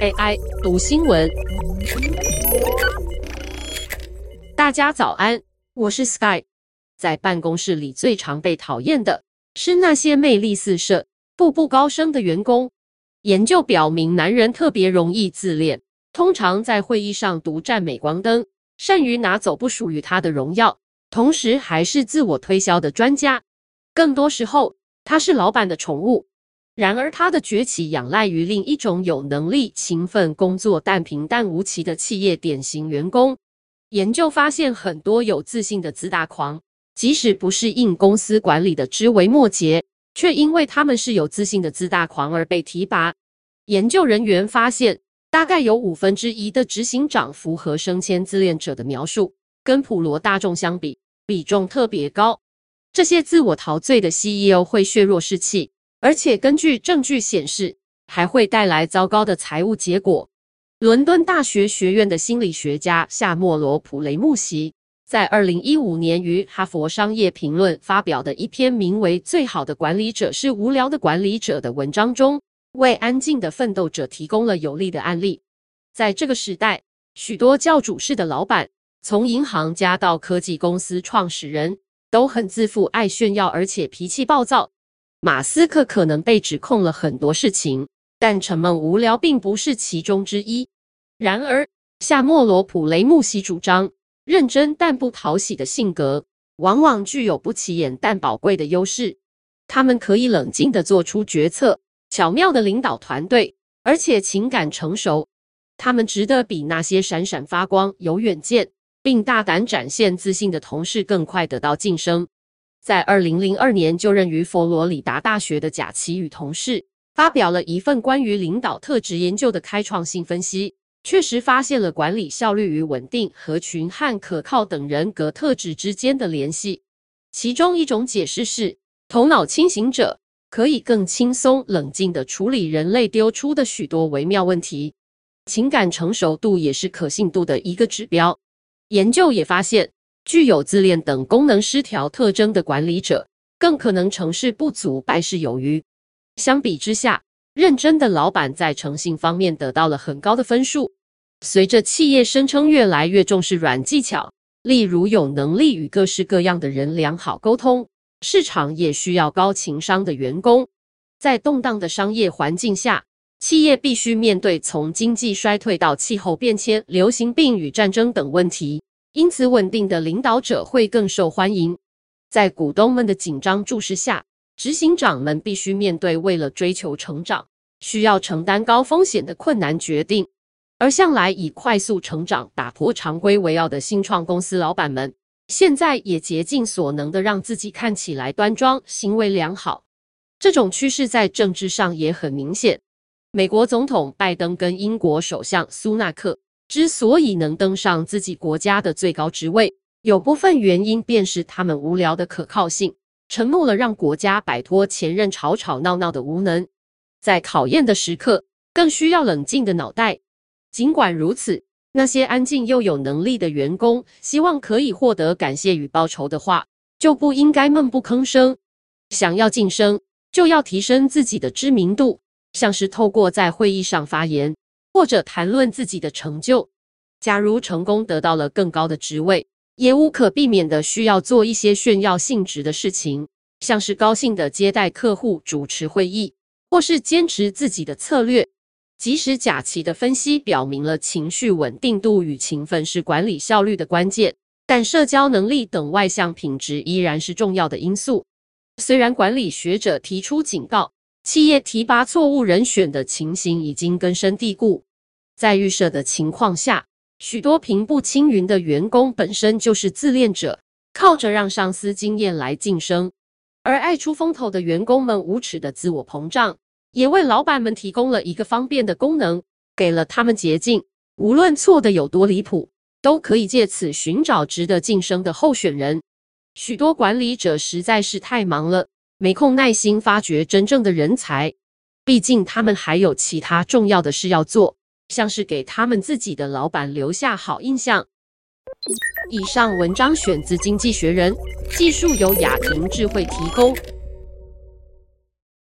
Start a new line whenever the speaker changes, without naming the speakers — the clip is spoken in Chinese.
AI 读新闻，大家早安，我是 Sky。在办公室里最常被讨厌的是那些魅力四射、步步高升的员工。研究表明，男人特别容易自恋，通常在会议上独占镁光灯，善于拿走不属于他的荣耀，同时还是自我推销的专家。更多时候，他是老板的宠物。然而，他的崛起仰赖于另一种有能力、勤奋工作但平淡无奇的企业典型员工。研究发现，很多有自信的自大狂，即使不是应公司管理的枝微末节，却因为他们是有自信的自大狂而被提拔。研究人员发现，大概有五分之一的执行长符合升迁自恋者的描述，跟普罗大众相比，比重特别高。这些自我陶醉的 CEO 会削弱士气。而且根据证据显示，还会带来糟糕的财务结果。伦敦大学学院的心理学家夏莫罗普雷穆西在二零一五年于《哈佛商业评论》发表的一篇名为《最好的管理者是无聊的管理者》的文章中，为安静的奋斗者提供了有力的案例。在这个时代，许多教主式的老板，从银行家到科技公司创始人，都很自负、爱炫耀，而且脾气暴躁。马斯克可能被指控了很多事情，但沉闷无聊并不是其中之一。然而，夏莫罗普雷穆西主张，认真但不讨喜的性格往往具有不起眼但宝贵的优势。他们可以冷静地做出决策，巧妙地领导团队，而且情感成熟。他们值得比那些闪闪发光、有远见并大胆展现自信的同事更快得到晋升。在二零零二年就任于佛罗里达大学的贾奇与同事发表了一份关于领导特质研究的开创性分析，确实发现了管理效率与稳定、合群和可靠等人格特质之间的联系。其中一种解释是，头脑清醒者可以更轻松冷静地处理人类丢出的许多微妙问题。情感成熟度也是可信度的一个指标。研究也发现，具有自恋等功能失调特征的管理者，更可能成事不足败事有余。相比之下，认真的老板在诚信方面得到了很高的分数。随着企业声称越来越重视软技巧，例如有能力与各式各样的人良好沟通，市场也需要高情商的员工。在动荡的商业环境下，企业必须面对从经济衰退到气候变迁、流行病与战争等问题。因此，稳定的领导者会更受欢迎。在股东们的紧张注视下，执行长们必须面对为了追求成长，需要承担高风险的困难决定。而向来以快速成长、打破常规为傲的新创公司老板们，现在也竭尽所能地让自己看起来端庄、行为良好。这种趋势在政治上也很明显。美国总统拜登跟英国首相苏纳克。之所以能登上自己国家的最高职位，有部分原因便是他们无聊的可靠性，沉默了让国家摆脱前任吵吵闹闹的无能。在考验的时刻，更需要冷静的脑袋。尽管如此，那些安静又有能力的员工，希望可以获得感谢与报酬的话，就不应该闷不吭声。想要晋升，就要提升自己的知名度，像是透过在会议上发言。或者谈论自己的成就。假如成功得到了更高的职位，也无可避免的需要做一些炫耀性质的事情，像是高兴的接待客户、主持会议，或是坚持自己的策略。即使贾奇的分析表明了情绪稳定度与勤奋是管理效率的关键，但社交能力等外向品质依然是重要的因素。虽然管理学者提出警告。企业提拔错误人选的情形已经根深蒂固，在预设的情况下，许多平步青云的员工本身就是自恋者，靠着让上司惊艳来晋升；而爱出风头的员工们无耻的自我膨胀，也为老板们提供了一个方便的功能，给了他们捷径，无论错的有多离谱，都可以借此寻找值得晋升的候选人。许多管理者实在是太忙了。没空耐心发掘真正的人才，毕竟他们还有其他重要的事要做，像是给他们自己的老板留下好印象。以上文章选自《经济学人》，技术由雅婷智慧提供。